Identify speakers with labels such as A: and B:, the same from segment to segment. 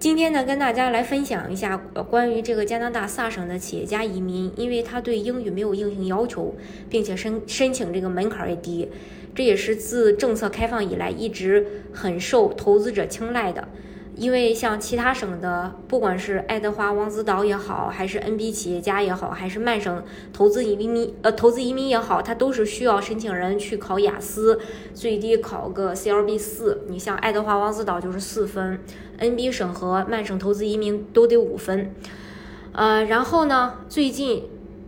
A: 今天呢，跟大家来分享一下关于这个加拿大萨省的企业家移民，因为他对英语没有硬性要求，并且申申请这个门槛也低，这也是自政策开放以来一直很受投资者青睐的。因为像其他省的，不管是爱德华王子岛也好，还是 NB 企业家也好，还是曼省投资移民呃投资移民也好，它都是需要申请人去考雅思，最低考个 CLB 四。你像爱德华王子岛就是四分，NB 省和曼省投资移民都得五分。呃，然后呢，最近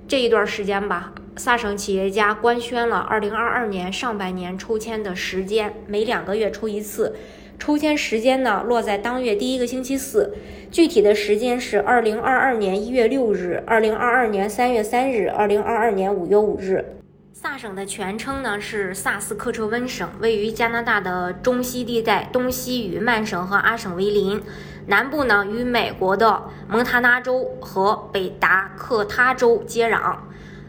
A: 这一段时间吧，萨省企业家官宣了2022年上半年抽签的时间，每两个月抽一次。抽签时间呢，落在当月第一个星期四，具体的时间是二零二二年一月六日、二零二二年三月三日、二零二二年五月五日。萨省的全称呢是萨斯克彻温省，位于加拿大的中西地带，东西与曼省和阿省为邻，南部呢与美国的蒙塔纳州和北达科他州接壤。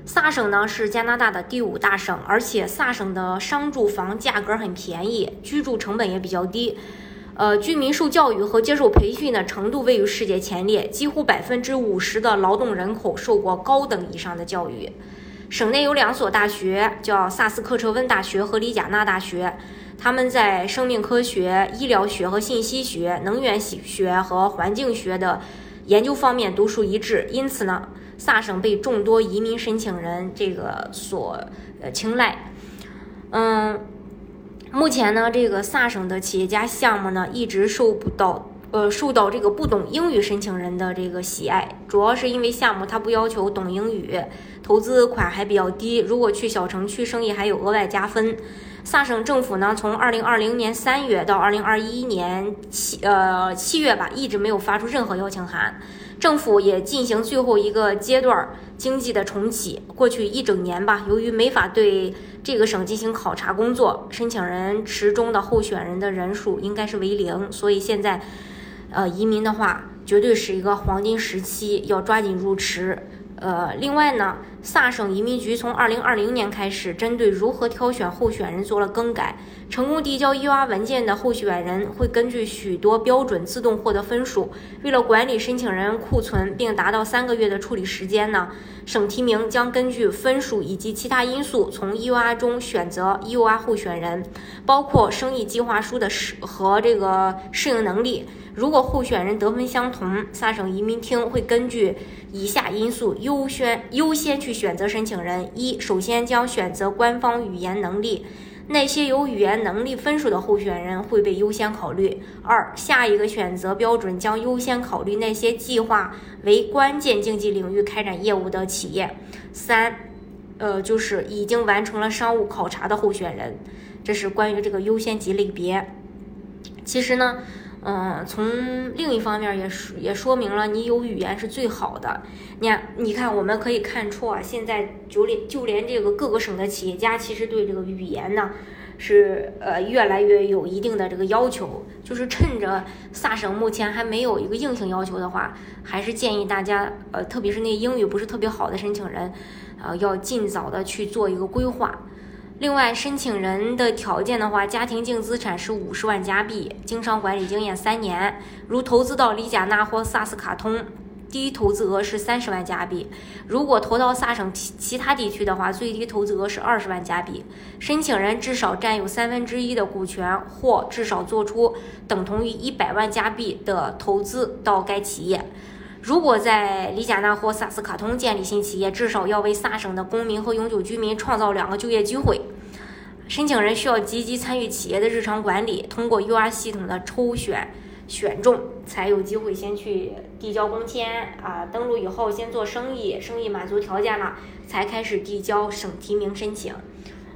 A: 萨省呢是加拿大的第五大省，而且萨省的商住房价格很便宜，居住成本也比较低。呃，居民受教育和接受培训的程度位于世界前列，几乎百分之五十的劳动人口受过高等以上的教育。省内有两所大学，叫萨斯克彻温大学和里贾纳大学，他们在生命科学、医疗学和信息学、能源学和环境学的研究方面独树一帜，因此呢。萨省被众多移民申请人这个所呃青睐，嗯，目前呢，这个萨省的企业家项目呢，一直受不到呃受到这个不懂英语申请人的这个喜爱，主要是因为项目它不要求懂英语，投资款还比较低，如果去小城区生意还有额外加分。萨省政府呢，从二零二零年三月到二零二一年七呃七月吧，一直没有发出任何邀请函。政府也进行最后一个阶段经济的重启。过去一整年吧，由于没法对这个省进行考察工作，申请人池中的候选人的人数应该是为零，所以现在，呃，移民的话绝对是一个黄金时期，要抓紧入池。呃，另外呢，萨省移民局从二零二零年开始，针对如何挑选候选人做了更改。成功递交 EUR 文件的候选人会根据许多标准自动获得分数。为了管理申请人库存并达到三个月的处理时间呢，省提名将根据分数以及其他因素从 EUR 中选择 EUR 候选人，包括生意计划书的适和这个适应能力。如果候选人得分相同，萨省移民厅会根据以下因素优先优先去选择申请人：一、首先将选择官方语言能力，那些有语言能力分数的候选人会被优先考虑；二、下一个选择标准将优先考虑那些计划为关键经济领域开展业务的企业；三，呃，就是已经完成了商务考察的候选人。这是关于这个优先级类别。其实呢。嗯，从另一方面也说也说明了你有语言是最好的。你看，你看，我们可以看出啊，现在就连就连这个各个省的企业家，其实对这个语言呢，是呃越来越有一定的这个要求。就是趁着萨省目前还没有一个硬性要求的话，还是建议大家，呃，特别是那英语不是特别好的申请人，呃，要尽早的去做一个规划。另外，申请人的条件的话，家庭净资产是五十万加币，经商管理经验三年。如投资到里贾纳或萨斯卡通，第一投资额是三十万加币；如果投到萨省其其他地区的话，最低投资额是二十万加币。申请人至少占有三分之一的股权，或至少做出等同于一百万加币的投资到该企业。如果在里贾纳或萨斯卡通建立新企业，至少要为萨省的公民和永久居民创造两个就业机会。申请人需要积极参与企业的日常管理，通过 UR 系统的抽选选中，才有机会先去递交工签啊。登录以后先做生意，生意满足条件了，才开始递交省提名申请。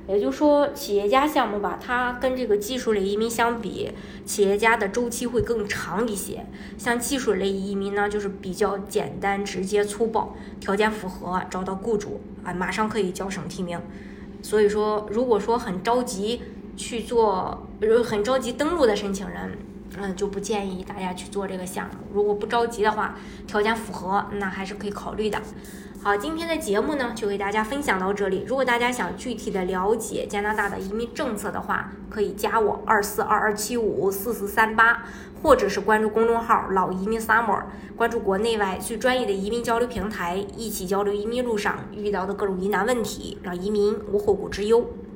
A: 也就是说，企业家项目吧，它跟这个技术类移民相比，企业家的周期会更长一些。像技术类移民呢，就是比较简单、直接、粗暴，条件符合，找到雇主啊，马上可以交省提名。所以说，如果说很着急去做，很着急登录的申请人，嗯，就不建议大家去做这个项目。如果不着急的话，条件符合，那还是可以考虑的。好，今天的节目呢，就给大家分享到这里。如果大家想具体的了解加拿大的移民政策的话，可以加我二四二二七五四四三八，或者是关注公众号“老移民 summer”，关注国内外最专业的移民交流平台，一起交流移民路上遇到的各种疑难问题，让移民无后顾之忧。